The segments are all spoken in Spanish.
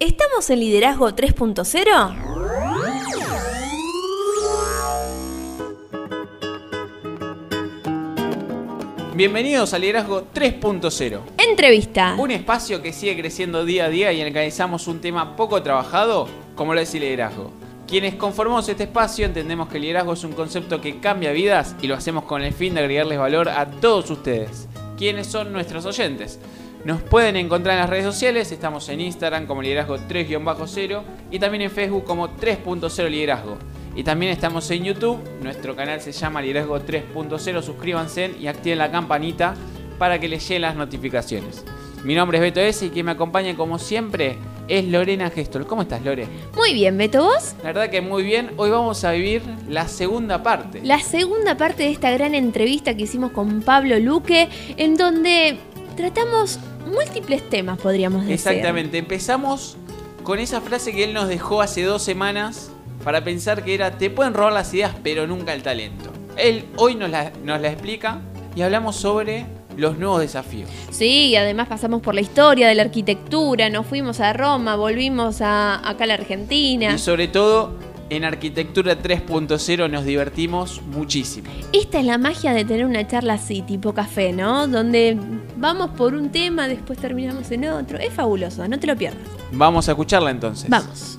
¿Estamos en Liderazgo 3.0? Bienvenidos a Liderazgo 3.0, Entrevista. un espacio que sigue creciendo día a día y en el que analizamos un tema poco trabajado, como lo es el liderazgo. Quienes conformamos este espacio entendemos que el liderazgo es un concepto que cambia vidas y lo hacemos con el fin de agregarles valor a todos ustedes, quienes son nuestros oyentes. Nos pueden encontrar en las redes sociales, estamos en Instagram como liderazgo 3-0 y también en Facebook como 3.0 liderazgo. Y también estamos en YouTube, nuestro canal se llama Liderazgo 3.0, suscríbanse y activen la campanita para que les lleguen las notificaciones. Mi nombre es Beto S y quien me acompaña como siempre es Lorena Gestol. ¿Cómo estás Lore? Muy bien, Beto, ¿vos? La verdad que muy bien, hoy vamos a vivir la segunda parte. La segunda parte de esta gran entrevista que hicimos con Pablo Luque, en donde tratamos múltiples temas, podríamos decir. Exactamente, empezamos con esa frase que él nos dejó hace dos semanas para pensar que era te pueden robar las ideas pero nunca el talento. Él hoy nos la, nos la explica y hablamos sobre los nuevos desafíos. Sí, y además pasamos por la historia de la arquitectura, nos fuimos a Roma, volvimos a, acá a la Argentina. Y sobre todo en Arquitectura 3.0 nos divertimos muchísimo. Esta es la magia de tener una charla así, tipo café, ¿no? Donde vamos por un tema, después terminamos en otro. Es fabuloso, no te lo pierdas. Vamos a escucharla entonces. Vamos.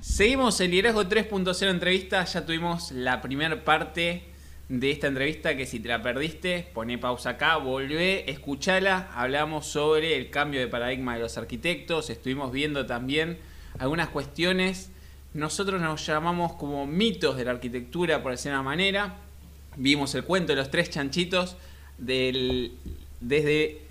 Seguimos el Liderazgo 3.0 entrevista. Ya tuvimos la primera parte de esta entrevista que si te la perdiste, poné pausa acá, volvé, escuchala. Hablamos sobre el cambio de paradigma de los arquitectos. Estuvimos viendo también algunas cuestiones. Nosotros nos llamamos como mitos de la arquitectura, por decir una manera. Vimos el cuento de los tres chanchitos del, desde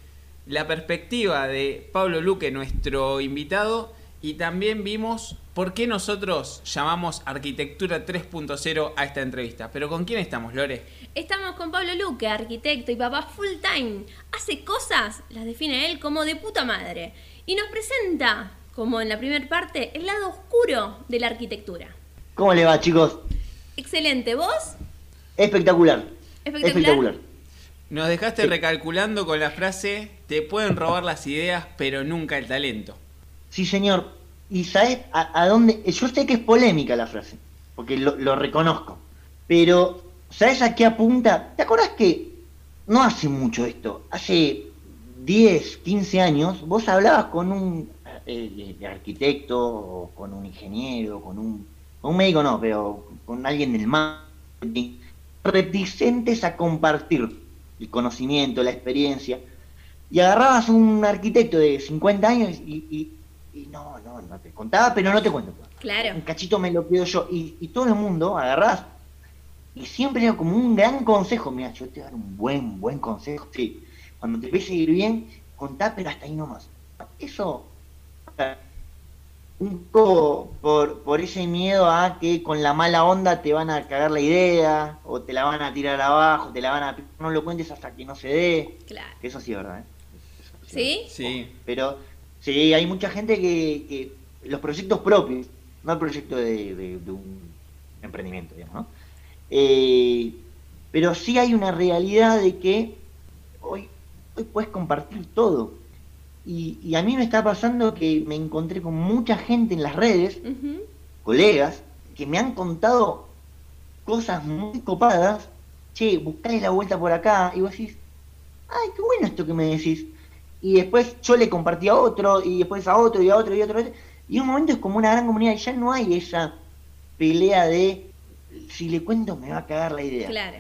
la perspectiva de Pablo Luque, nuestro invitado, y también vimos por qué nosotros llamamos Arquitectura 3.0 a esta entrevista. Pero ¿con quién estamos, Lore? Estamos con Pablo Luque, arquitecto y papá full time. Hace cosas, las define él como de puta madre. Y nos presenta, como en la primera parte, el lado oscuro de la arquitectura. ¿Cómo le va, chicos? Excelente, ¿vos? Espectacular. Espectacular. Nos dejaste Sí. recalculando con la frase, te pueden robar las ideas, pero nunca el talento. Sí, señor. ¿Y sabes a, a dónde? Yo sé que es polémica la frase, porque lo, lo reconozco. Pero, ¿sabes a qué apunta? ¿Te acuerdas que no hace mucho esto? Hace 10, 15 años, vos hablabas con un eh, de arquitecto, o con un ingeniero, con un, con un médico, no, pero con alguien del marketing, reticentes a compartir el conocimiento, la experiencia. Y agarrabas un arquitecto de 50 años y, y- y no, no, no te contaba, pero no te cuento. Un Claro. cachito me lo quedo yo. Y, y todo el mundo agarrás y siempre era como un gran consejo. Mira, yo te voy a dar un buen, buen consejo. Sí, cuando te empiece a ir bien, contá, pero hasta ahí nomás. Eso, un poco por, por ese miedo a que con la mala onda te van a cagar la idea, o te la van a tirar abajo, te la van a... No lo cuentes hasta que no se dé. Claro. Eso sí es verdad, ¿eh? Eso ¿Sí? Sí. pero sí, hay mucha gente que, que los proyectos propios, no el proyecto de, de- de un emprendimiento, digamos, ¿no? Eh, pero sí hay una realidad de que hoy, hoy puedes compartir todo. Y, y a mí me está pasando que me encontré con mucha gente en las redes, colegas, que me han contado cosas muy copadas. Che, buscale la vuelta por acá. Y vos decís, ay, qué bueno esto que me decís. Y después yo le compartí a otro, y después a otro, y a otro, y a otro. Y en un momento es como una gran comunidad, y ya no hay esa pelea de si le cuento me va a cagar la idea. Claro.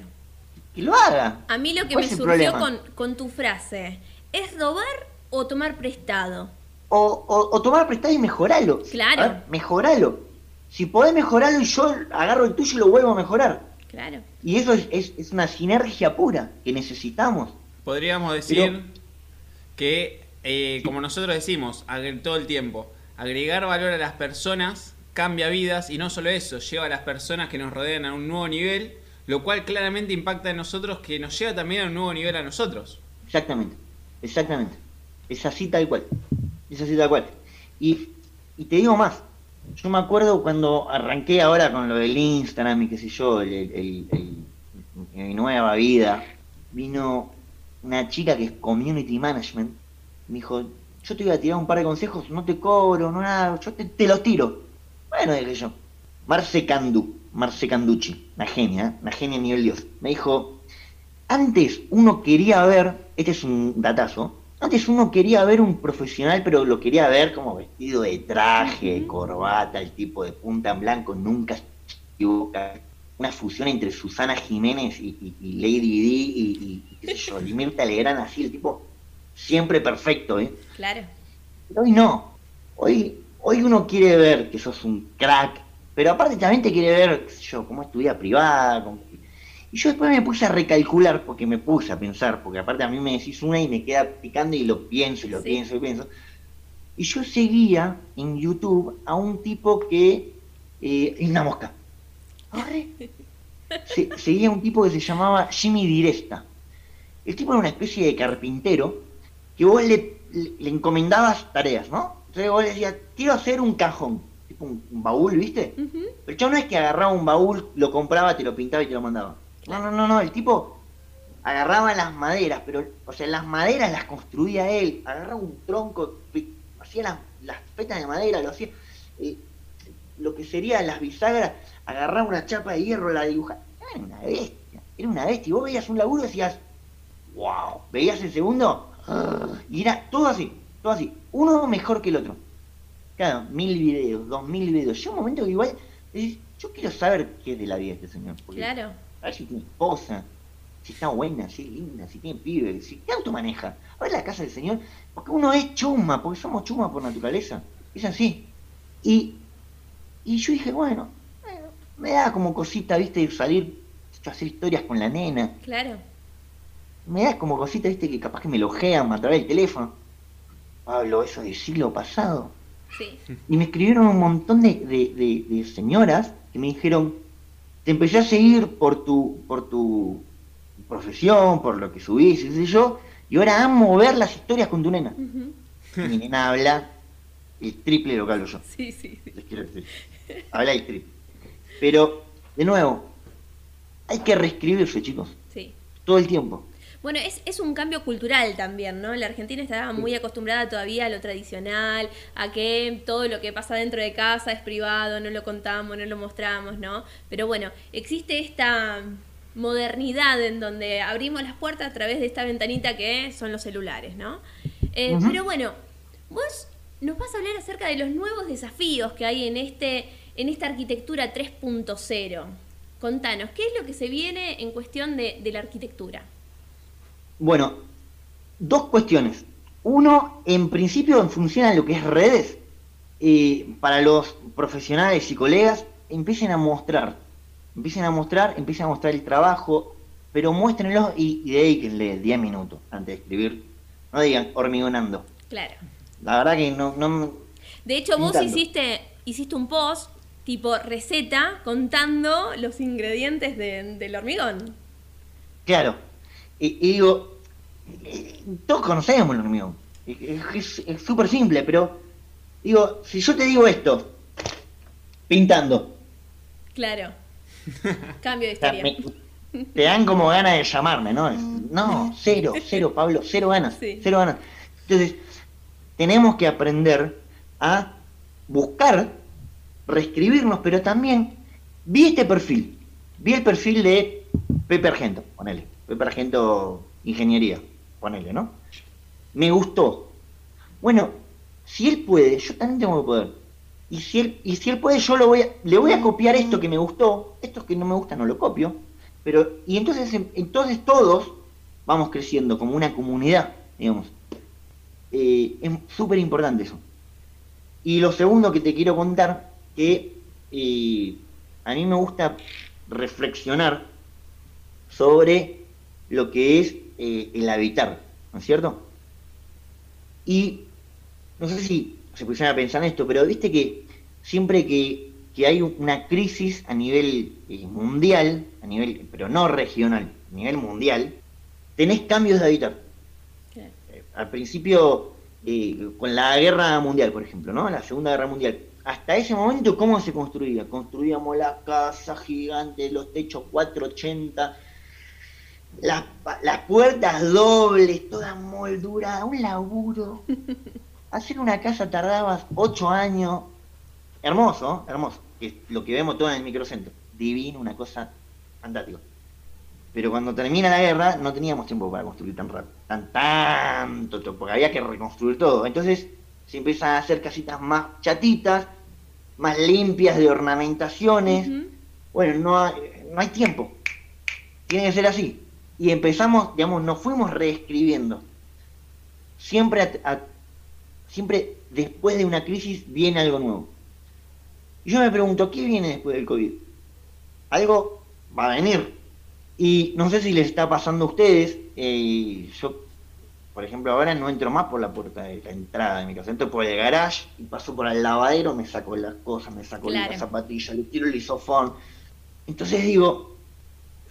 Que lo haga. A mí lo que ¿Cuál me surgió con, con tu frase, ¿es robar o tomar prestado? O, o, o tomar prestado y mejoralo. Claro. A ver, mejoralo. Si podés mejorarlo y yo agarro el tuyo y lo vuelvo a mejorar. Claro. Y eso es, es, es una sinergia pura que necesitamos. Podríamos decir Pero- que, eh, como nosotros decimos todo el tiempo, agregar valor a las personas cambia vidas y no solo eso, lleva a las personas que nos rodean a un nuevo nivel, lo cual claramente impacta en nosotros, que nos lleva también a un nuevo nivel a nosotros. Exactamente, exactamente. Es así tal cual. Es así tal cual. Y, y te digo más. Yo me acuerdo cuando arranqué ahora con lo del Instagram y qué sé yo, el, mi nueva vida, vino una chica que es Community Management Me dijo, yo te voy a tirar un par de consejos, no te cobro, no nada, yo te, los tiro. Bueno, dije yo. Marce Candú, Marce Canducci, una genia, una genia a nivel Dios. Me dijo, antes uno quería ver, este es un datazo, antes uno quería ver un profesional, pero lo quería ver como vestido de traje, corbata, el tipo de punta en blanco, nunca se equivoca. Una fusión entre Susana Jiménez y, Lady D y, y, qué sé yo, y Mirta Legrand, así, el tipo siempre perfecto, ¿eh? Claro. Pero hoy no. Hoy, hoy uno quiere ver que sos un crack, pero aparte también te quiere ver, qué sé yo, cómo es tu vida privada, y yo después me puse a recalcular, porque me puse a pensar, porque aparte a mí me decís una y me queda picando y lo pienso y lo pienso y pienso. Y yo seguía en YouTube a un tipo que... Eh, una mosca. seguía a un tipo que se llamaba Jimmy Diresta. El tipo era una especie de carpintero que vos le, le, encomendabas tareas, ¿no? Entonces vos le decías, quiero hacer un cajón, tipo un, baúl, ¿viste? Pero yo no es que agarraba un baúl, lo compraba, te lo pintaba y te lo mandaba. No, no, no, no, el tipo agarraba las maderas, pero, o sea, las maderas las construía él, agarraba un tronco, hacía las, las petas de madera, lo hacía, lo que serían las bisagras, agarraba una chapa de hierro, la dibujaba, era una bestia, era una bestia, y vos veías un laburo y decías, wow, veías el segundo, y era todo así, todo así, uno mejor que el otro. Claro, mil videos, dos mil videos. Yo un momento que igual, yo quiero saber qué es de la vida de este señor. claro a ver si tiene esposa, si está buena, si es linda, si tiene pibe, si qué auto maneja. A ver la casa del Señor, porque uno es chuma, porque somos chuma por naturaleza. Es así. Y, y yo dije, bueno, me da como cosita, viste, salir hacer historias con la nena. Claro. Me da como cosita, viste, que capaz que me lojean a través del teléfono. Pablo, eso del siglo pasado. Sí. Y me escribieron un montón de, de, de señoras que me dijeron, te empecé a seguir por tu, por tu profesión, por lo que subís, qué sé yo, y ahora amo ver las historias con tu nena. Mi nena habla el triple de lo que hablo yo. Sí, sí, sí. Les quiero decir. Habla el triple. Pero, de nuevo, hay que reescribirse, chicos. Sí. Todo el tiempo. Bueno, es, es, un cambio cultural también, ¿no? La Argentina está muy acostumbrada todavía a lo tradicional, a que todo lo que pasa dentro de casa es privado, no lo contamos, no lo mostramos, ¿no? Pero bueno, existe esta modernidad en donde abrimos las puertas a través de esta ventanita que son los celulares, ¿no? Eh, pero bueno, vos nos vas a hablar acerca de los nuevos desafíos que hay en, este, en esta arquitectura 3.0. Contanos, ¿qué es lo que se viene en cuestión de, de la arquitectura? Bueno, dos cuestiones. Uno, en principio, en función a lo que es redes, eh, para los profesionales y colegas, empiecen a mostrar, empiecen a mostrar, empiecen a mostrar el trabajo, pero muéstrenlo y, y dedíquenle 10 minutos antes de escribir. No digan hormigonando. Claro. La verdad que no... no de hecho, vos hiciste, hiciste un post tipo receta contando los ingredientes del hormigón. Claro. Y digo, todos conocemos el hormigón. Es súper simple, pero digo, si yo te digo esto, pintando. Claro. Cambio de historia. te dan como ganas de llamarme, ¿no? No, cero, cero, Pablo, cero ganas, cero ganas. Entonces, tenemos que aprender a buscar, reescribirnos, pero también vi este perfil, vi el perfil de Pepe Argento, ponele, Pepe Argento Ingeniería ponele, ¿no? Me gustó. Bueno, si él puede, yo también tengo que poder. Y si él, y si él puede, yo lo voy a, le voy a copiar esto que me gustó, esto que no me gusta no lo copio, pero, y entonces, entonces todos vamos creciendo como una comunidad, digamos. Eh, es súper importante eso. Y lo segundo que te quiero contar, que eh, a mí me gusta reflexionar sobre lo que es eh, el habitar, ¿no es cierto? Y no sé si se pusieron a pensar en esto, pero viste que siempre que, hay una crisis a nivel eh, mundial, a nivel, pero no regional, a nivel mundial, tenés cambios de habitar. Eh, al principio, con la guerra mundial, por ejemplo, ¿no? La Segunda Guerra Mundial. Hasta ese momento, ¿cómo se construía? Construíamos la casa gigante, los techos 480, las, las puertas dobles, todas molduradas, un laburo. Hacer una casa tardaba ocho años. Hermoso, hermoso. Que es lo que vemos todo en el microcentro. Divino, una cosa fantástica. Pero cuando termina la guerra no teníamos tiempo para construir tan rápido, tan tanto, porque había que reconstruir todo. Entonces se empiezan a hacer casitas más chatitas, más limpias de ornamentaciones. Bueno, no hay, no hay tiempo. Tiene que ser así. Y empezamos, digamos, nos fuimos reescribiendo. Siempre, a- a- siempre después de una crisis viene algo nuevo. Y yo me pregunto, ¿qué viene después del COVID? Algo va a venir. Y no sé si les está pasando a ustedes. eh, yo, por ejemplo, ahora no entro más por la puerta de la entrada de mi casa. Entro por el garage y paso por el lavadero, me saco las cosas, me saco Claro. las zapatillas, le tiro el isofón. Entonces digo,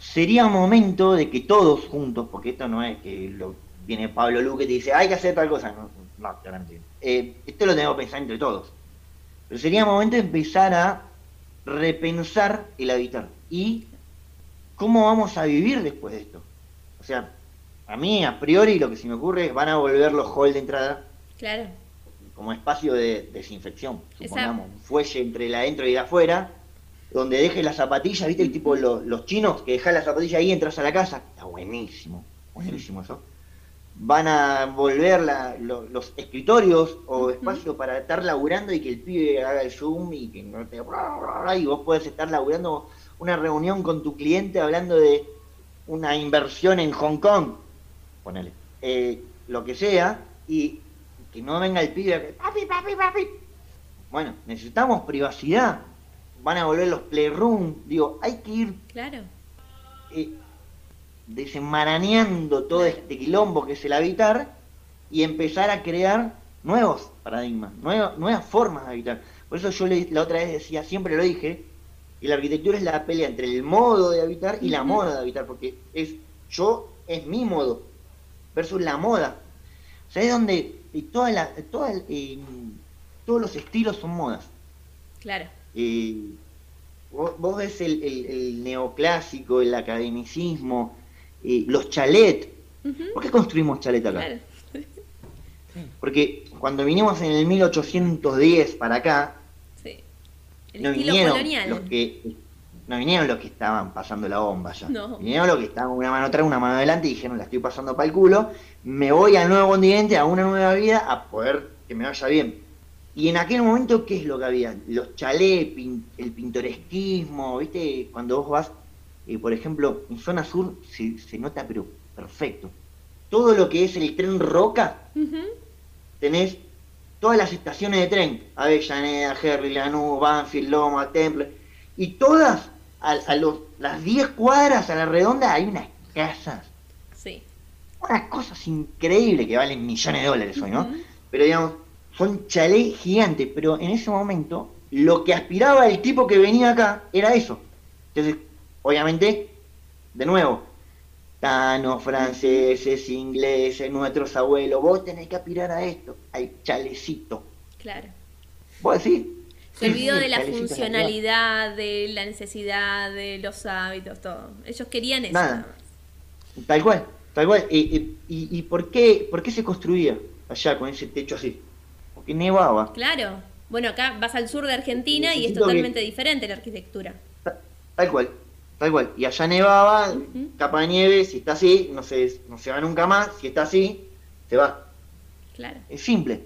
sería momento de que todos juntos, porque esto no es que lo, viene Pablo Luque y te dice, hay que hacer tal cosa. No, no claramente. Eh, esto lo tenemos que pensar entre todos. Pero sería momento de empezar a repensar el habitar. Y cómo vamos a vivir después de esto. O sea, a mí a priori lo que se me ocurre es van a volver los halls de entrada Claro. como espacio de desinfección, supongamos, Exacto. un fuelle entre el adentro y el afuera, donde dejes las zapatillas, viste el tipo los, los chinos que dejan las zapatillas ahí y entras a la casa. Está buenísimo, buenísimo eso. Van a volver la- lo- los escritorios o espacio para estar laburando y que el pibe haga el zoom y que no te y vos puedes estar laburando una reunión con tu cliente hablando de una inversión en Hong Kong, ponele, eh, lo que sea, y que no venga el pibe papi, papi, papi. Bueno, necesitamos privacidad. Van a volver los playroom. Digo, hay que ir Claro. eh, desenmarañando todo este quilombo que es el habitar y empezar a crear nuevos paradigmas, nuevas, nuevas formas de habitar. Por eso yo le- la otra vez decía, siempre lo dije, que la arquitectura es la pelea entre el modo de habitar y la moda de habitar, porque es yo, es mi modo, versus la moda. O sea, es donde toda la, toda el- eh, todos los estilos son modas. Claro. Eh, vos, vos ves el, el- el neoclásico, el academicismo, eh, los chalet. Ujú. ¿Por qué construimos chalet acá? Claro. Porque cuando vinimos en el 1810 para acá, Sí. El no estilo vinieron colonial. los que no vinieron los que estaban pasando la bomba ya. No. Vinieron los que estaban una mano atrás, una mano adelante y dijeron, la estoy pasando para el culo, me voy al nuevo continente, a una nueva vida, a poder que me vaya bien. Y en aquel momento, ¿qué es lo que había? Los chalés, pin- el pintoresquismo, ¿viste? Cuando vos vas, eh, por ejemplo, en zona sur se, se nota, pero perfecto. Todo lo que es el tren Roca, tenés todas las estaciones de tren, Avellaneda, Herri, Lanús, Banfield, Loma, Temple, y todas, a, a los, las 10 cuadras a la redonda hay unas casas, Sí. unas cosas increíbles que valen millones de dólares hoy, ¿no? Pero digamos, son chalés gigantes, pero en ese momento lo que aspiraba el tipo que venía acá era eso. Entonces, obviamente, de nuevo, tanos, franceses, ingleses, nuestros abuelos, vos tenés que aspirar a esto, al chalecito. Claro. ¿Vos decís? Se Sí, olvidó sí, de la funcionalidad, de la necesidad, de los hábitos, todo. Ellos querían eso. Nada. nada más. Tal cual, tal cual. ¿Y, y, y- y por, qué, por qué se construía allá con ese techo así? Porque nevaba. Claro. Bueno, acá vas al sur de Argentina y es que- totalmente diferente la arquitectura. Ta- Tal cual, tal cual. Y allá nevaba, capa de nieve, si está así, no se, no se va nunca más, si está así, se va. Claro. Es simple.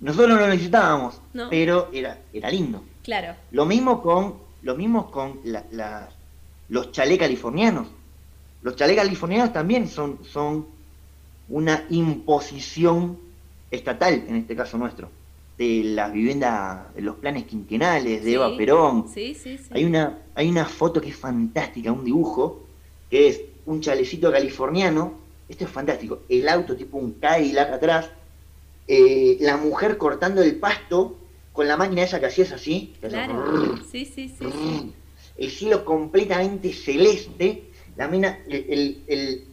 Nosotros no lo necesitábamos, No. pero era, era lindo. Claro. Lo mismo con, lo mismo con la- la- los chalés californianos. Los chalés californianos también son, son una imposición estatal, en este caso nuestro, de las viviendas, de los planes quinquenales, de Eva. Perón, Sí, sí, sí. hay una, hay una foto que es fantástica, un dibujo, que es un chalecito californiano. Esto es fantástico. El auto tipo un Cadillac atrás. eh, la mujer cortando el pasto con la máquina esa que hacías así. Claro. Sí, sí, sí. El cielo completamente celeste. La mina, el, el- el-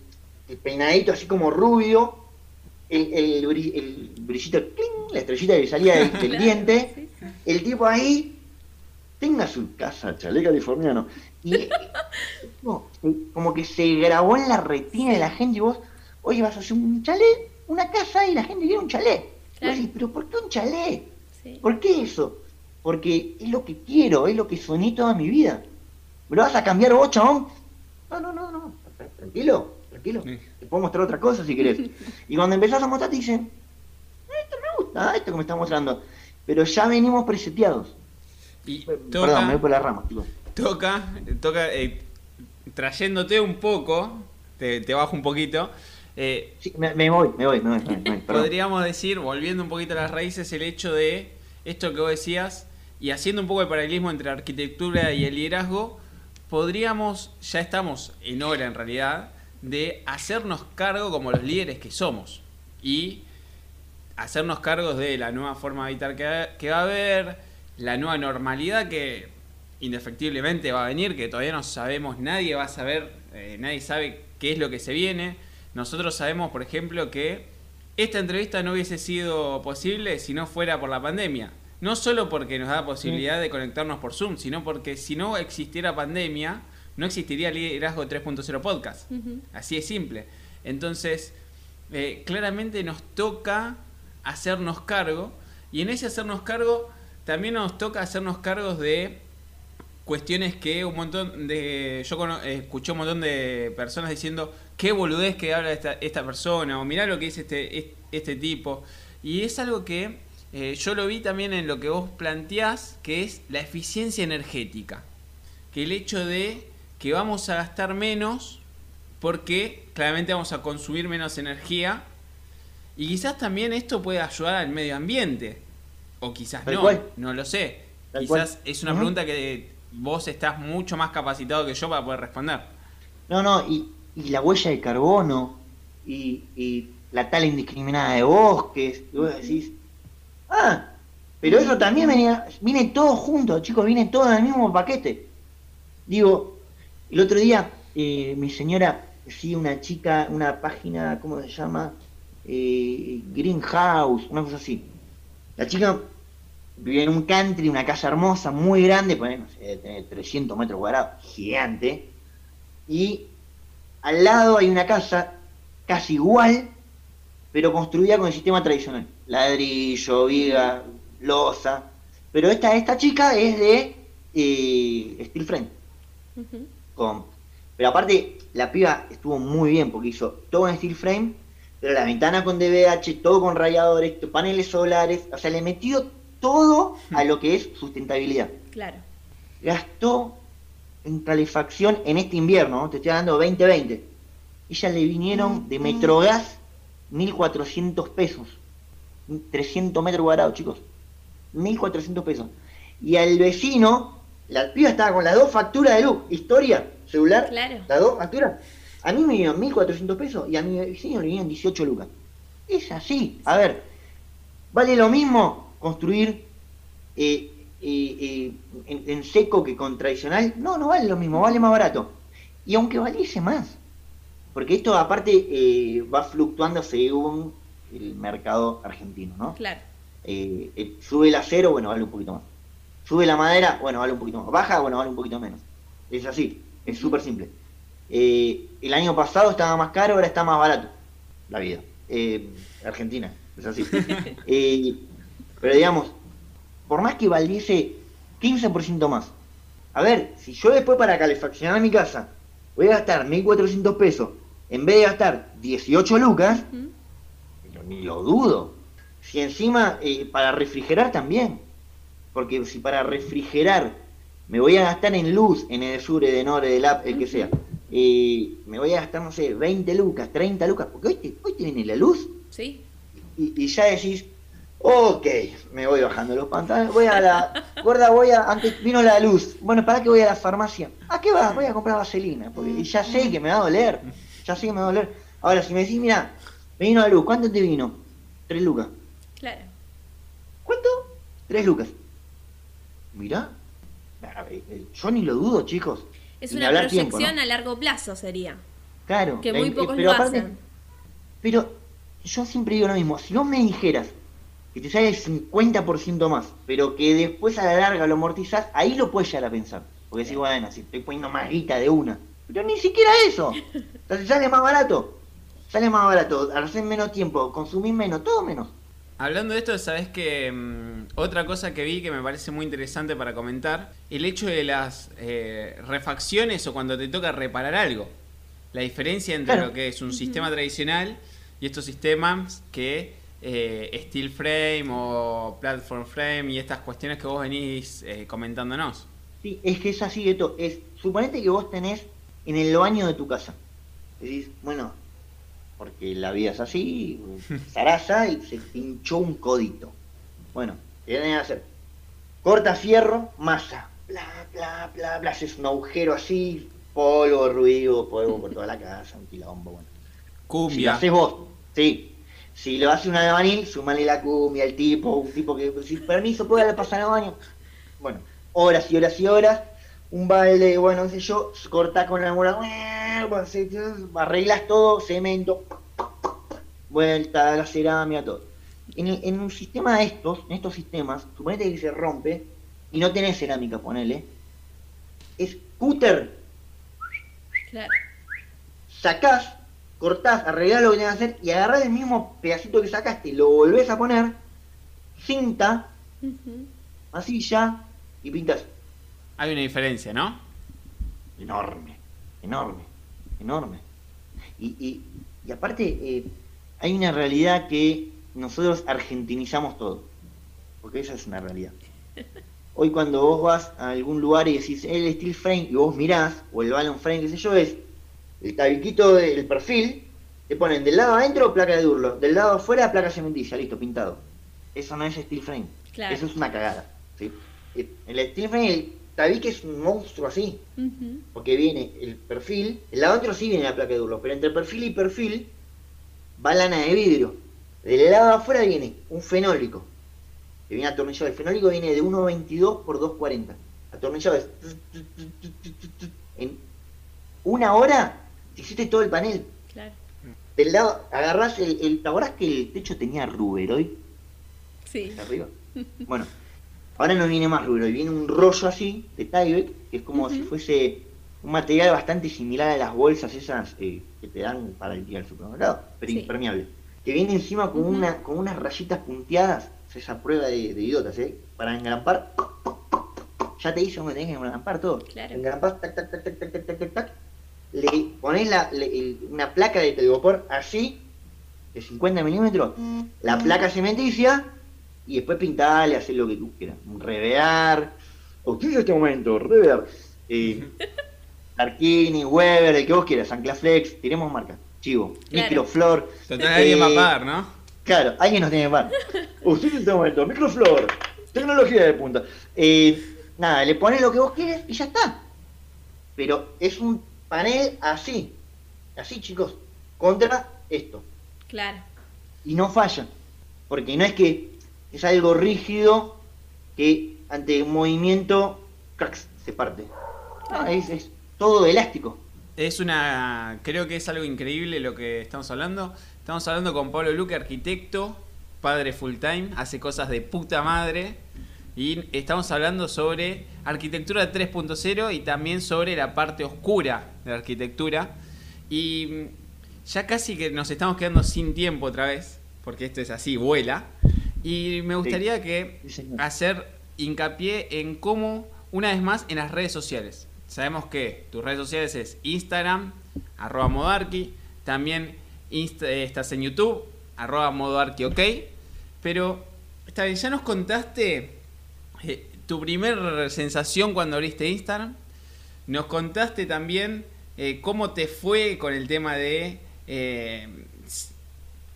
el peinadito así como rubio. El, el, bri- el brillito, ¡cling! la estrellita que salía del, del Claro, diente sí, sí. el tipo ahí tenga su casa, chalet californiano. Y no, como que se grabó en la retina de la gente y vos, oye, vas a hacer un chalet, una casa y la gente quiere un chalet. Y vos decís, pero ¿por qué un chalet? Sí. ¿Por qué eso? Porque es lo que quiero, es lo que soñé toda mi vida. ¿Me lo vas a cambiar vos, chabón? No, no, no, no. Tranquilo, tranquilo. Te puedo mostrar otra cosa si querés. Y cuando empezás a mostrar te dicen, esto me gusta, esto que me está mostrando. Pero ya venimos preseteados. Y Perdón, toca, me voy por las ramas, chicos. toca, toca eh, trayéndote un poco, te, te bajo un poquito. eh, Sí, me, me voy, me voy, me voy, me voy, podríamos decir, volviendo un poquito a las raíces, el hecho de esto que vos decías y haciendo un poco el paralelismo entre arquitectura y el liderazgo, podríamos, ya estamos en hora en realidad, de hacernos cargo como los líderes que somos y hacernos cargos de la nueva forma de habitar que, va- que va a haber, la nueva normalidad que indefectiblemente va a venir, que todavía no sabemos, nadie va a saber, eh, nadie sabe qué es lo que se viene. Nosotros sabemos, por ejemplo, que esta entrevista no hubiese sido posible si no fuera por la pandemia. No solo porque nos da posibilidad de conectarnos por Zoom, sino porque si no existiera pandemia, no existiría Liderazgo 3.0 Podcast. Así es simple. Entonces, eh, claramente nos toca hacernos cargo y en ese hacernos cargo también nos toca hacernos cargos de cuestiones que un montón de yo eh, escuché un montón de personas diciendo qué boludez que habla esta, esta persona o mirá lo que dice este, es- este tipo y es algo que eh, yo lo vi también en lo que vos planteás que es la eficiencia energética que el hecho de que vamos a gastar menos porque claramente vamos a consumir menos energía y quizás también esto puede ayudar al medio ambiente o quizás no, cual. no lo sé. Tal quizás cual. es una pregunta que vos estás mucho más capacitado que yo para poder responder. No, no, y, y la huella de carbono, y, y la tala indiscriminada de bosques, y vos decís, ah, pero eso también venía, viene todo junto, chicos, viene todo en el mismo paquete. Digo, el otro día eh, mi señora sigue una chica, una página, ¿cómo se llama? Eh, Greenhouse, una cosa así. La chica vive en un country, una casa hermosa, muy grande, pues, no sé, tener 300 metros cuadrados, gigante. Y al lado hay una casa casi igual, pero construida con el sistema tradicional. Ladrillo, viga, losa. Pero esta, esta chica es de eh, steel frame. Ujú. Con, pero aparte, la piba estuvo muy bien porque hizo todo en steel frame, pero la ventana con DBH, todo con radiadores, paneles solares, o sea, le metió todo a lo que es sustentabilidad. Claro. Gastó en calefacción en este invierno, ¿no? te estoy hablando 2020. Ella le vinieron de Metrogas 1.400 pesos. 300 metros cuadrados, chicos. 1.400 pesos. Y al vecino, la piba estaba con las dos facturas de luz. Historia, celular, Claro. las dos facturas. A mí me vinieron 1.400 pesos y a mi vecino le vinieron 18 lucas. Es así. A ver, ¿vale lo mismo construir eh, eh, eh, en, en seco que con tradicional? No, no vale lo mismo, vale más barato. Y aunque valiese más. Porque esto aparte va fluctuando según el mercado argentino, ¿no? Claro. Sube el acero, bueno, vale un poquito más. Sube la madera, bueno, vale un poquito más. Baja, bueno, vale un poquito menos. Es así, es súper simple. Eh, el año pasado estaba más caro, ahora está más barato. La vida. Eh, Argentina, es así. Eh, pero digamos, por más que valiese 15% más. A ver, si yo después para calefaccionar mi casa voy a gastar 1.400 pesos, en vez de gastar 18 lucas, ni lo dudo. Si encima eh, para refrigerar también. Porque si para refrigerar me voy a gastar en luz, en Edesur, Edenor, Edelap, el que sea, eh, me voy a gastar, no sé, 20 lucas, 30 lucas, porque hoy te, hoy te viene la luz Sí. y, y ya decís, ok, me voy bajando los pantalones, voy a la, gorda, voy a, antes vino la luz, bueno, ¿para qué voy a la farmacia? ¿A qué vas? Voy a comprar vaselina, porque ya sé que me va a doler, ya sé que me va a doler. Ahora, si me decís, mira, me vino la luz, ¿cuánto te vino? Tres lucas. Claro. ¿Cuánto? Tres lucas. Mirá, a ver, eh, yo ni lo dudo, chicos. Es una proyección tiempo, ¿no? a largo plazo sería. Claro. Que eh, muy eh, pocos pero lo aparte- hacen. Pero yo siempre digo lo mismo, si vos me dijeras, que te sale el 50% más, pero que después a la larga lo amortizás, ahí lo puedes llegar a pensar. Porque decís, bueno, si estoy poniendo más guita de una. Pero ni siquiera eso. Entonces sale más barato. Sale más barato, hacer menos tiempo, consumir menos, todo menos. Hablando de esto, sabes que mm, otra cosa que vi que me parece muy interesante para comentar, el hecho de las eh, refacciones o cuando te toca reparar algo. La diferencia entre Claro. lo que es un sistema tradicional y estos sistemas que eh, steel frame o platform frame y estas cuestiones que vos venís eh, comentándonos. Sí, es que es así, esto es, suponete que vos tenés en el baño de tu casa. Decís, bueno, porque la vida es así, zaraza y se pinchó un codito. Bueno, ¿qué tenés que hacer? Corta fierro, masa, bla, bla, bla, bla, haces un agujero así, polvo, ruido, polvo por toda la casa, un quilombo, bueno. Si lo Cumbia. haces vos, sí. Si lo hace una de vanil, sumale la cumbia, el tipo, un tipo que, sin permiso, puede pasar al baño. Bueno, horas y horas y horas, un balde, bueno, no sé yo, cortás con la mura, arreglas todo, cemento, vuelta, la cerámica, todo. En, el- en un sistema de estos, en estos sistemas, suponete que se rompe y no tenés cerámica, ponele, es cúter, Claro. sacás, cortás, arreglás lo que tenés que hacer y agarrás el mismo pedacito que sacaste, lo volvés a poner, cinta, Ujú. masilla y pintas. Hay una diferencia, ¿no? Enorme, enorme, enorme. Y, y, y aparte, eh, hay una realidad que nosotros argentinizamos todo, porque esa es una realidad. Hoy cuando vos vas a algún lugar y decís el steel frame y vos mirás, o el balloon frame, qué sé yo, es el tabiquito del perfil, te ponen del lado adentro placa de durlo, del lado afuera placa cementilla, listo, pintado. Eso no es steel frame, Claro. eso es una cagada. ¿sí? El steel frame, el tabique es un monstruo así, porque viene el perfil, el lado adentro sí viene la placa de durlo, pero entre perfil y perfil va lana de vidrio. Del lado de afuera viene un fenólico, que viene atornillado. El fenólico viene de 1.22 por 2.40. Atornillado es... En una hora te hiciste todo el panel. Claro. Del lado, agarrás el, el... ¿Te acordás que el techo tenía ruberoid Sí. arriba? Bueno, ahora no viene más ruberoid, viene un rollo así de Tyvek, que es como si fuese un material bastante similar a las bolsas esas eh, que te dan para el día al supermercado, pero Sí. impermeable. Que viene encima con, una, con unas rayitas punteadas, es esa prueba de, de idiotas, ¿eh? Para engrampar, ya te dice dónde tenés que engrampar todo. Claro. Engrampás, tac, tac, tac, tac, tac, tac, tac, tac. Le ponés la, le- el- una placa de telgopor así, de 50 milímetros, la placa cementicia, y después pintale, hacer lo que tú quieras. Revear, utiliza este momento, revear. Eh, Tarquini, Weber, el que vos quieras, Anclaflex, tiremos marca. Chivo, Claro. Microflor. Total, alguien va a pagar, ¿no? Claro, alguien nos tiene que pagar. Utiliza este momento, Microflor, tecnología de punta. Eh, nada, le pones lo que vos quieres y ya está. Pero es un panel así, así chicos, contra esto. Claro. Y no falla, porque no es que es algo rígido que ante un movimiento cracks, se parte. No, es, es todo elástico. Es una. Creo que es algo increíble lo que estamos hablando. Estamos hablando con Pablo Luque, arquitecto, padre full time, hace cosas de puta madre. Y estamos hablando sobre arquitectura 3.0 y también sobre la parte oscura de la arquitectura. Y ya casi que nos estamos quedando sin tiempo otra vez, porque esto es así, vuela. Y me gustaría que Sí, hacer hincapié en cómo, una vez más, en las redes sociales. Sabemos que tus redes sociales es Instagram, arroba modarqui, también Insta- eh, estás en YouTube, arroba modarqui, ok. Pero, está bien, ya nos contaste eh, tu primer sensación cuando abriste Instagram. Nos contaste también eh, cómo te fue con el tema de eh,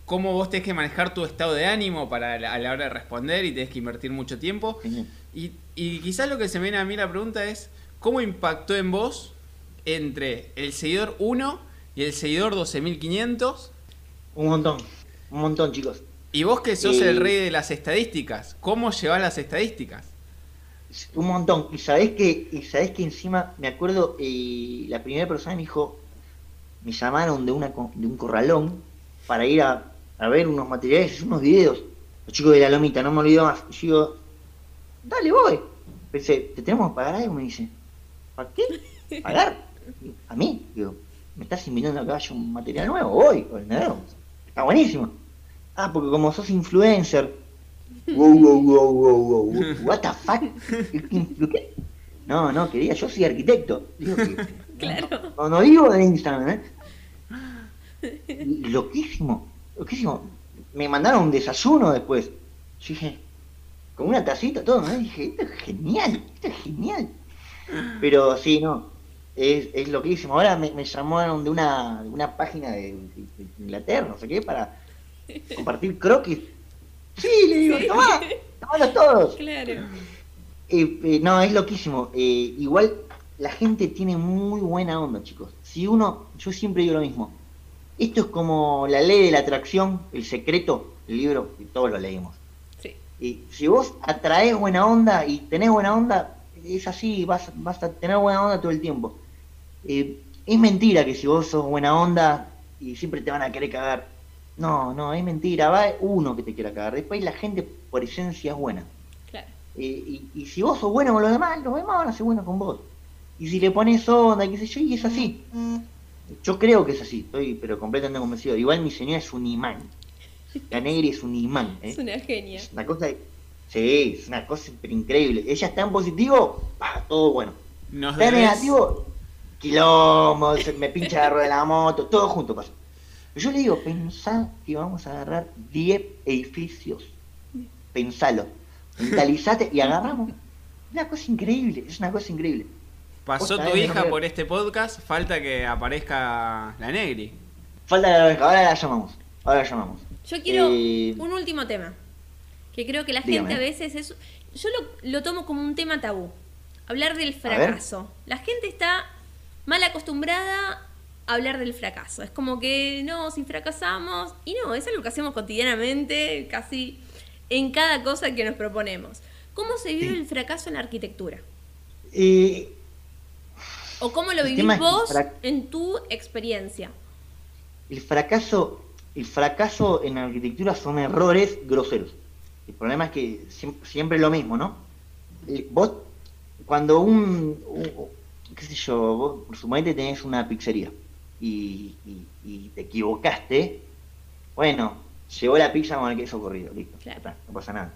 cómo vos tenés que manejar tu estado de ánimo para la- a la hora de responder y tenés que invertir mucho tiempo. Y, y quizás lo que se me viene a mí la pregunta es, ¿cómo impactó en vos entre el seguidor 1 y el seguidor 12500? Un montón, un montón chicos. Y vos que sos Eh. el rey de las estadísticas, ¿cómo llevas las estadísticas? Un montón. Y sabés que, y sabés que encima, me acuerdo, eh, la primera persona me dijo, me llamaron de una de un corralón para ir a, a ver unos materiales, unos videos. los chicos de la lomita, no me olvido más. Y yo digo, dale, voy. Pensé, ¿te tenemos que pagar algo? Me dice, ¿para qué? ¿Pagar? ¿A mí? Digo, ¿me estás invitando a que vaya un material nuevo? Voy, Está buenísimo. Ah, porque como sos influencer. Wow, wow, wow, wow, wow. What the fuck? ¿Qué? No, no, quería, yo soy arquitecto. Digo que, claro. No, no, digo de Instagram, ¿eh? Loquísimo, loquísimo. Me mandaron un desayuno después. Yo dije, con una tacita, todo, ¿no? dije, esto es genial, esto es genial. Pero sí, no, es, es loquísimo. Ahora me, me llamaron de una, de una página de, Inglaterra, no sé qué, para compartir croquis. Sí, le digo, tomá, tomalos todos. Claro. Eh, eh, no, es loquísimo. Eh, igual la gente tiene muy buena onda, chicos. Si uno, yo siempre digo lo mismo. Esto es como la ley de la atracción, el secreto, el libro, que todos lo leímos. Y si vos atraes buena onda y tenés buena onda, es así, vas, vas a tener buena onda todo el tiempo. Eh, es mentira que si vos sos buena onda y siempre te van a querer cagar. No, no, es mentira. Va uno que te quiera cagar. Después la gente por esencia es buena. Claro. Eh, y, si vos sos bueno con los demás, los demás van a ser buenos con vos. Y si le pones onda, qué sé yo, y es así. Yo creo que es así, estoy pero completamente convencido. Igual mi señora es un imán. La negra es un imán. ¿eh? Es una genia. Es una cosa, sí, es una cosa increíble. Ella está en positivo, todo bueno. está en negativo, quilombo, me pincha la rueda de la moto, todo junto pasa. Yo le digo, pensá que vamos a agarrar 10 edificios. Pensalo. Mentalizate y agarramos. Una cosa increíble, es una cosa increíble. Pasó tu hija por este podcast, falta que aparezca la Negri. Falta que aparezca, ahora la llamamos. Ahora la llamamos. Yo quiero eh, un último tema. Que creo que la gente a veces es. Yo lo, tomo como un tema tabú. Hablar del fracaso. La gente está mal acostumbrada a hablar del fracaso. Es como que no, si fracasamos. Y no, es algo que hacemos cotidianamente, casi en cada cosa que nos proponemos. ¿Cómo se vive el fracaso en la arquitectura? Eh, ¿O cómo lo vivís vos en tu experiencia? El fracaso el fracaso en la arquitectura son errores groseros. El problema es que siempre, es lo mismo, ¿no? Vos, cuando un, qué sé yo, vos por supuesto tenés una pizzería y, te equivocaste, bueno, llegó la pizza con el queso corrido, listo, no pasa nada.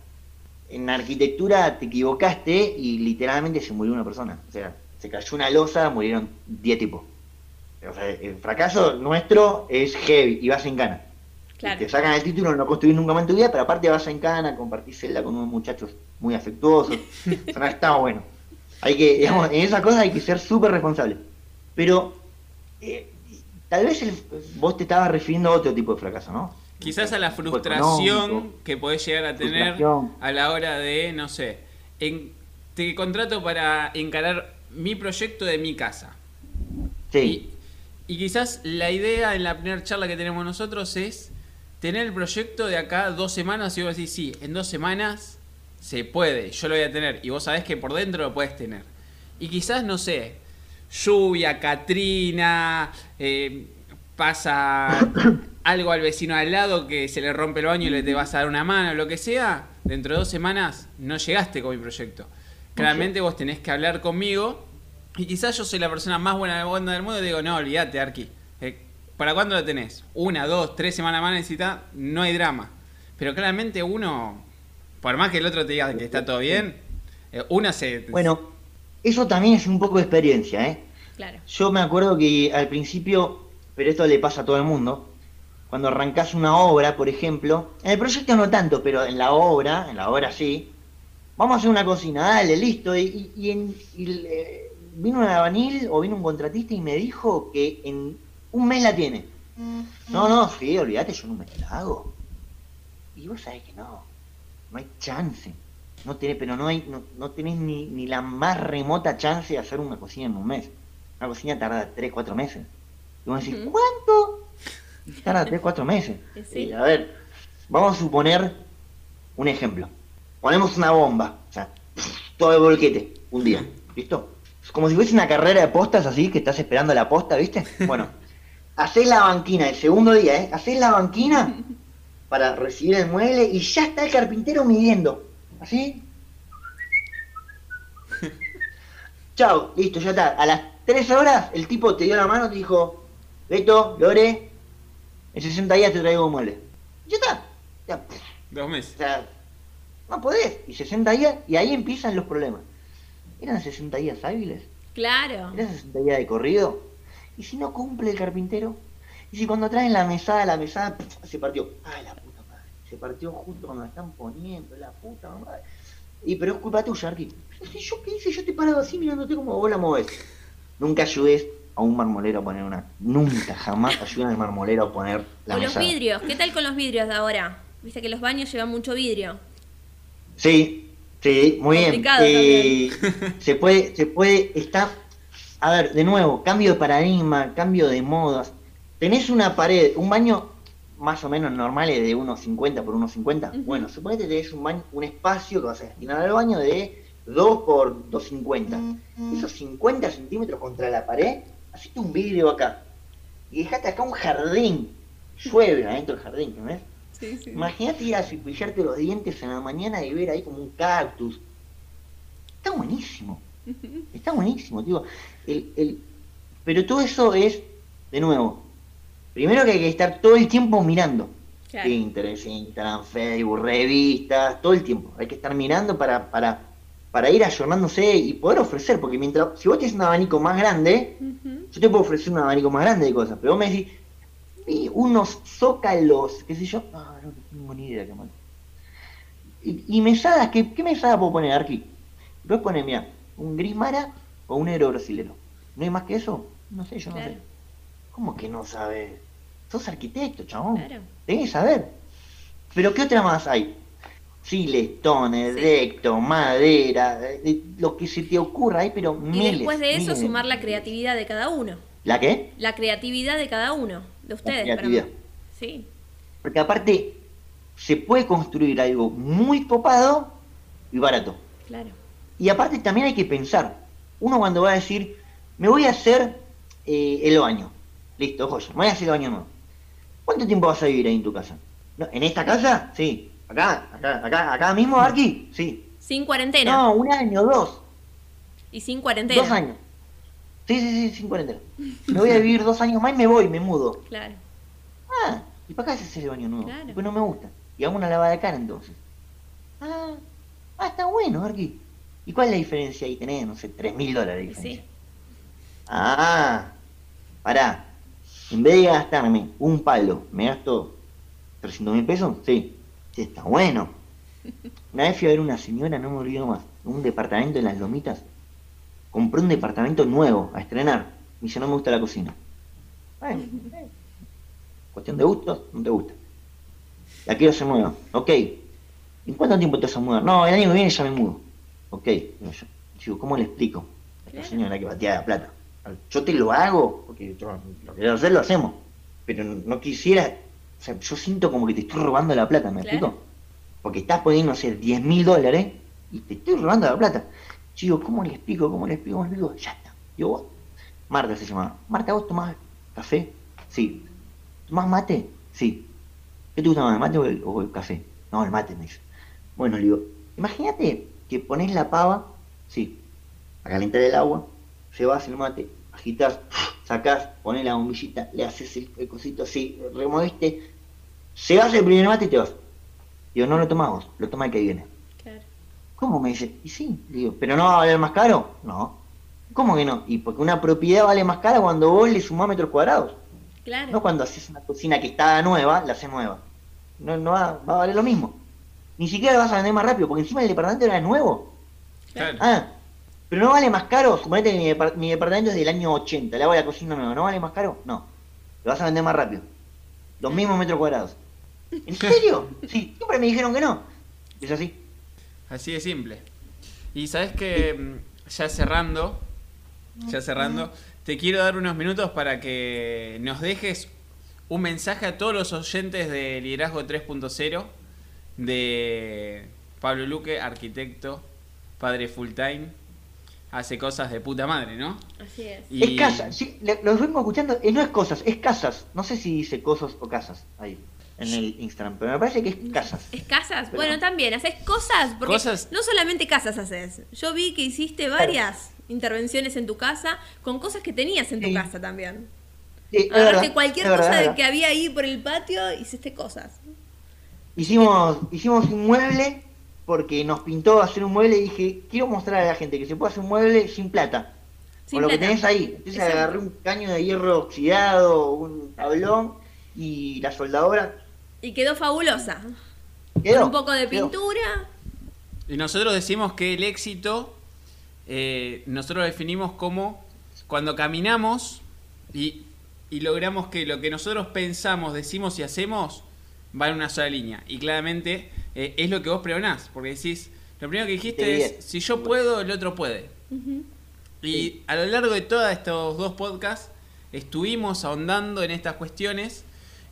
En arquitectura te equivocaste y literalmente se murió una persona. O sea, se cayó una losa, murieron 10 tipos. O sea, el fracaso nuestro es heavy y vas en gana. Te sacan el título, no construís nunca más en tu vida, pero aparte vas en cana, compartís celda con unos muchachos muy afectuosos. está bueno. Hay que, digamos, en esas cosas hay que ser súper responsable. Pero eh, tal vez vos te estabas refiriendo a otro tipo de fracaso, ¿no? Quizás a la frustración que podés llegar a tener a la hora de, no sé, en, te contrato para encarar mi proyecto de mi casa. Sí. Y, y quizás la idea en la primera charla que tenemos nosotros es tener el proyecto de acá dos semanas y vos decís, sí, en dos semanas se puede, yo lo voy a tener. Y vos sabés que por dentro lo puedes tener. Y quizás, no sé, lluvia, Katrina, eh, pasa algo al vecino al lado que se le rompe el baño y le te vas a dar una mano, lo que sea, dentro de dos semanas no llegaste con mi proyecto. Claramente vos tenés que hablar conmigo y quizás yo soy la persona más buena del mundo y digo, no, olvídate, Arqui. ¿Para cuándo la tenés? Una, dos, tres semanas más necesita, no hay drama. Pero claramente uno, por más que el otro te diga que está todo bien, eh, una se... Bueno, eso también es un poco de experiencia, ¿eh? Claro. Yo me acuerdo que al principio, pero esto le pasa a todo el mundo, cuando arrancás una obra, por ejemplo, en el proyecto no tanto, pero en la obra, en la obra sí, vamos a hacer una cocina, dale, listo, y, eh, vino un albañil o vino un contratista y me dijo que en un mes la tiene. No, no, sí, olvídate, yo no me la hago. Y vos sabés que no, no hay chance. No tenés, pero no hay, no, no tenés ni, ni, la más remota chance de hacer una cocina en un mes. Una cocina tarda 3, 4 meses. Y vos decís, ¿cuánto? Tarda 3, 4 meses. Sí. a ver, vamos a suponer un ejemplo. Ponemos una bomba, o sea, todo el bolquete, un día, ¿listo? Como si fuese una carrera de postas así, que estás esperando la posta, ¿viste? Bueno, hacés la banquina el segundo día, ¿eh? Hacés la banquina para recibir el mueble y ya está el carpintero midiendo. ¿Así? Chao, listo, ya está. A las 3 horas el tipo te dio la mano y te dijo, Beto, Lore, en 60 días te traigo un mueble. Ya está. Ya. Dos meses. O sea, no podés. Y 60 días, y ahí empiezan los problemas. ¿Eran 60 días hábiles? Claro. ¿Eran 60 días de corrido? ¿Y si no cumple el carpintero? ¿Y si cuando traen la mesada, la mesada se partió? ¡Ay, la puta madre! Se partió justo cuando la están poniendo, la puta madre. Y pero es culpa tuya, Arqui. Si yo qué hice, yo te he parado así mirándote como vos la movés. Nunca ayudes a un marmolero a poner una. Nunca, jamás ayuden al marmolero a poner la o los mesada. vidrios. ¿Qué tal con los vidrios de ahora? Viste que los baños llevan mucho vidrio. Sí, sí, muy bien. Eh, se puede, se puede, está, a ver, de nuevo, cambio de paradigma, cambio de modas. Tenés una pared, un baño más o menos normal es de 1,50 por 1,50. Ujú. Bueno, suponete que tenés un baño, un espacio que vas a destinar al baño de 2 por 2,50. Esos 50 centímetros contra la pared, hacete un vidrio acá. Y dejate acá un jardín. Llueve adentro del jardín, ¿no ves? Sí, sí. Imagínate ir a cepillarte los dientes en la mañana y ver ahí como un cactus. Está buenísimo. Está buenísimo, tío. El, el... Pero todo eso es, de nuevo, primero que hay que estar todo el tiempo mirando. Claro. Pinterest, Instagram, Facebook, revistas, todo el tiempo. Hay que estar mirando para, para, para ir ayornándose y poder ofrecer, porque mientras, si vos tenés un abanico más grande, yo te puedo ofrecer un abanico más grande de cosas, pero vos me decís, vi unos zócalos, qué sé yo, ah, no tengo ni idea qué mal. Y, y mesadas, ¿qué, ¿qué mesada puedo poner aquí? Puedes poner, mira, un gris mara o un negro brasilero. ¿No hay más que eso? No sé, yo no sé. ¿Cómo que no sabes? Sos arquitecto, chabón. Claro. Tenés que saber. Pero ¿qué otra más hay? Silestones, Sí. recto, madera, eh, lo que se te ocurra hay, pero Y miles. después de eso miles. sumar la creatividad de cada uno. ¿La qué? La creatividad de cada uno, de ustedes. creatividad. Sí, Porque aparte, se puede construir algo muy copado y barato. claro. Y aparte también hay que pensar. Uno cuando va a decir, me voy a hacer eh, el baño. Listo, joya, me voy a hacer el baño nuevo. ¿Cuánto tiempo vas a vivir ahí en tu casa? ¿No? ¿En esta casa? Sí. ¿Acá? ¿Acá? ¿Acá, acá mismo, aquí? Sí. Sin cuarentena. No, un año, dos. Y sin cuarentena. Dos años. Sí, sí, sí, sin cuarentena. Me voy a vivir dos años más y me voy, me mudo. Claro. Ah, ¿y para qué haces el baño nuevo? Claro. Pues no me gusta. Y hago una lavada de cara entonces. Ah, ah está bueno, Arqui. ¿Y cuál es la diferencia ahí? Tenés, no sé, tres mil dólares de diferencia. sí. Ah, pará. En vez de gastarme un palo, ¿me gasto 300 mil pesos? Sí. Sí, está bueno. Una vez fui a ver una señora, no me olvido más, en un departamento en las lomitas. Compré un departamento nuevo a estrenar. Me dice, no me gusta la cocina. Bueno, cuestión de gustos, no te gusta. La quiero hacer nueva. Ok. ¿En cuánto tiempo te vas a mudar? No, el año que viene ya me mudo. Ok. Digo yo, digo, ¿cómo le explico? A esta Claro. señora que batía la plata. Yo te lo hago, porque yo lo que quiero hacer lo hacemos. Pero no quisiera, o sea, yo siento como que te estoy robando la plata, ¿me Claro. explico? Porque estás poniendo, no sé, 10 mil dólares y te estoy robando la plata. Yo ¿cómo le explico? ¿Cómo le explico? ¿Cómo le explico? Ya está. Digo, vos, Marta se llamaba. Marta, ¿vos tomás café? Sí. ¿Tomás mate? Sí. ¿Qué te gusta más, el mate o el, café? No, el mate, me dice. Bueno, le digo, imagínate que pones la pava, sí, a calentar el agua, llevas el mate, agitas, sacás, pones la bombillita, le haces el, cosito así, removiste, llevas el primer mate y te vas. Digo, no lo tomás lo toma el que viene. ¿Cómo? Me dice, y sí, le digo, ¿pero no va a valer más caro? No. ¿Cómo que no? Y porque una propiedad vale más cara cuando vos le sumás metros cuadrados. Claro. No cuando haces una cocina que está nueva, la haces nueva. No, no va, va a valer lo mismo. Ni siquiera la vas a vender más rápido, porque encima el departamento era nuevo. Claro. Ah, pero no vale más caro, suponete que mi, depar- mi departamento es del año 80, le hago la cocina nueva, ¿no vale más caro? No. Lo vas a vender más rápido. Los mismos metros cuadrados. ¿En serio? Sí, siempre me dijeron que no. Es así. Así de simple. Y sabes que mm, ya cerrando, ya cerrando, te quiero dar unos minutos para que nos dejes un mensaje a todos los oyentes de Liderazgo 3.0 de Pablo Luque, arquitecto, padre full time, hace cosas de puta madre, ¿no? Así es. Es casa, sí, los vengo escuchando, eh, no es cosas, es casas. No sé si dice cosas o casas ahí. En el Instagram, pero me parece que es casas. ¿Es casas? Pero- Bueno, también, haces cosas, porque Cosas- no solamente casas haces. Yo vi que hiciste varias intervenciones en tu casa con cosas que tenías en tu Sí. casa también. Sí, Agarraste verdad, cualquier es cosa verdad. que había ahí por el patio, hiciste cosas. Hicimos, hicimos un mueble porque nos pintó hacer un mueble y dije, quiero mostrar a la gente que se puede hacer un mueble sin plata. Sin con lo que tenés ahí. Entonces Exacto. agarré un caño de hierro oxidado, un tablón y la soldadora. Y quedó fabulosa. Quedó, con un poco de quedó. pintura. Y nosotros decimos que el éxito, eh, nosotros lo definimos como cuando caminamos y, y logramos que lo que nosotros pensamos, decimos y hacemos va en una sola línea. Y claramente eh, es lo que vos pregonás, porque decís, lo primero que dijiste Sí, es, si yo puedo, el otro puede. Y Sí. a lo largo de todos estos dos podcasts estuvimos ahondando en estas cuestiones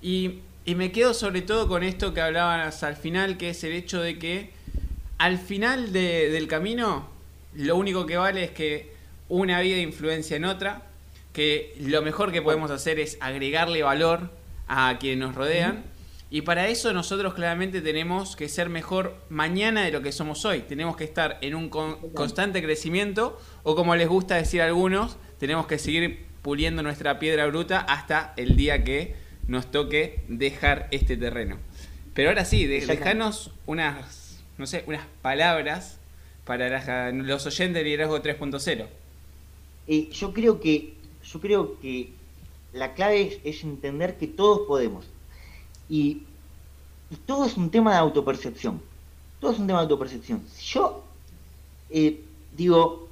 y, y me quedo sobre todo con esto que hablabas al final, que es el hecho de que al final de- del camino lo único que vale es que una vida influencia en otra, que lo mejor que podemos hacer es agregarle valor a quienes nos rodean. Y para eso nosotros claramente tenemos que ser mejor mañana de lo que somos hoy. Tenemos que estar en un con- constante crecimiento o como les gusta decir a algunos, tenemos que seguir puliendo nuestra piedra bruta hasta el día que nos toque dejar este terreno. Pero ahora sí, de- dejanos unas, no sé, unas palabras para las- los oyentes de Liderazgo 3.0. Eh, yo creo que yo creo que la clave es, es entender que todos podemos y, y todo es un tema de autopercepción todo es un tema de autopercepción si yo eh, digo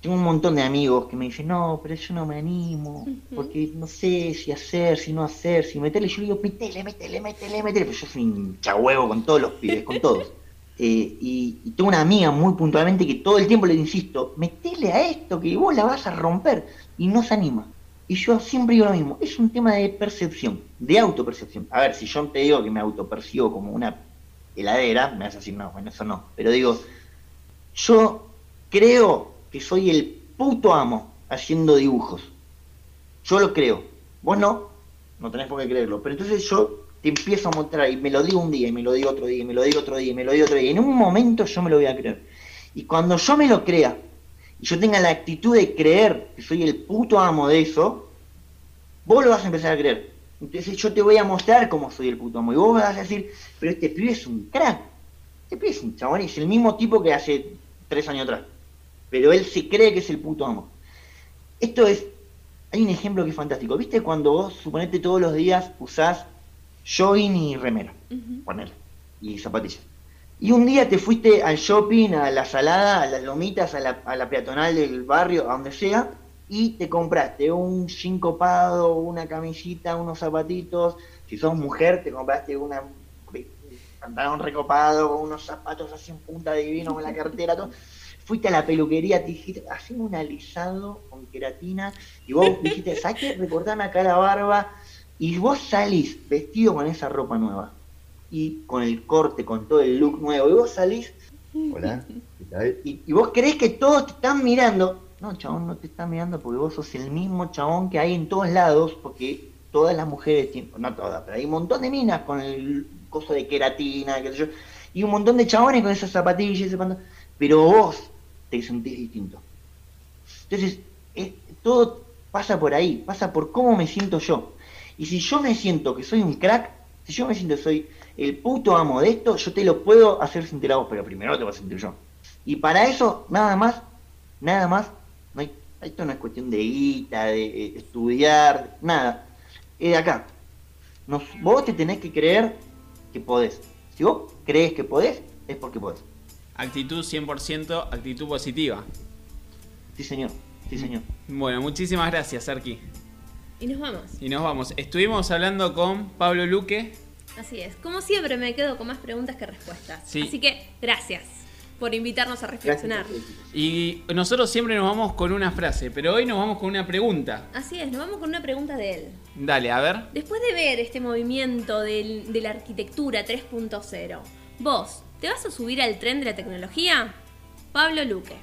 tengo un montón de amigos que me dicen no pero yo no me animo porque no sé si hacer si no hacer si meterle yo le digo metele metele metele metele pero yo soy un chahuevo con todos los pibes con todos Eh, y, y tengo una amiga muy puntualmente que todo el tiempo le insisto, metele a esto, que vos la vas a romper, y no se anima. Y yo siempre digo lo mismo, es un tema de percepción, de autopercepción. A ver, si yo te digo que me autopercibo como una heladera, me vas a decir, no, bueno, eso no. Pero digo, yo creo que soy el puto amo haciendo dibujos. Yo lo creo. Vos no, no tenés por qué creerlo. Pero entonces yo te empiezo a mostrar y me lo digo un día y me lo digo otro día y me lo digo otro día y me lo digo otro día. En un momento yo me lo voy a creer. Y cuando yo me lo crea y yo tenga la actitud de creer que soy el puto amo de eso, vos lo vas a empezar a creer. Entonces yo te voy a mostrar cómo soy el puto amo. Y vos me vas a decir, pero este pibe es un crack. Este pibe es un chabón, es el mismo tipo que hace tres años atrás. Pero él se cree que es el puto amo. Esto es, hay un ejemplo que es fantástico. ¿Viste cuando vos, suponete, todos los días usás jogging y remera? Ponele. Y zapatillas. Y un día te fuiste al shopping, a la salada, a las lomitas, a la, a la peatonal del barrio, a donde sea, y te compraste un jean copado, una camisita, unos zapatitos. Si sos mujer, te compraste una un pantalón recopado, con unos zapatos así en punta divino, con la cartera, todo. Fuiste a la peluquería, te dijiste, haceme un alisado con queratina, y vos dijiste, ¿sabes qué? Recortame acá la barba, y vos salís vestido con esa ropa nueva y con el corte, con todo el look nuevo, y vos salís, hola, ¿qué tal? Y, y vos creés que todos te están mirando. No, chabón, no te están mirando porque vos sos el mismo chabón que hay en todos lados, porque todas las mujeres tienen, no todas, pero hay un montón de minas con el coso de queratina, qué sé yo, y un montón de chabones con esas zapatillas, ese pantalón, pero vos te sentís distinto. Entonces, es- todo pasa por ahí, pasa por cómo me siento yo. Y si yo me siento que soy un crack, si yo me siento que soy el puto amo de esto, yo te lo puedo hacer sentir a vos, pero primero te voy a sentir yo. Y para eso, nada más, nada más, no hay, esto no es cuestión de guita, de eh, estudiar, nada. Es de acá. Vos te tenés que creer que podés. Si vos crees que podés, es porque podés. Actitud 100%, actitud positiva. Sí, señor. Sí, señor. Bueno, muchísimas gracias, Arqui. Y nos vamos. Y nos vamos. Estuvimos hablando con Pablo Luque. Así es. Como siempre me quedo con más preguntas que respuestas. Sí. Así que gracias por invitarnos a reflexionar. Y nosotros siempre nos vamos con una frase, pero hoy nos vamos con una pregunta. Así es, nos vamos con una pregunta de él. Dale, a ver. Después de ver este movimiento del- de la arquitectura 3.0, ¿vos ¿Te vas a subir al tren de la tecnología? Pablo Luque.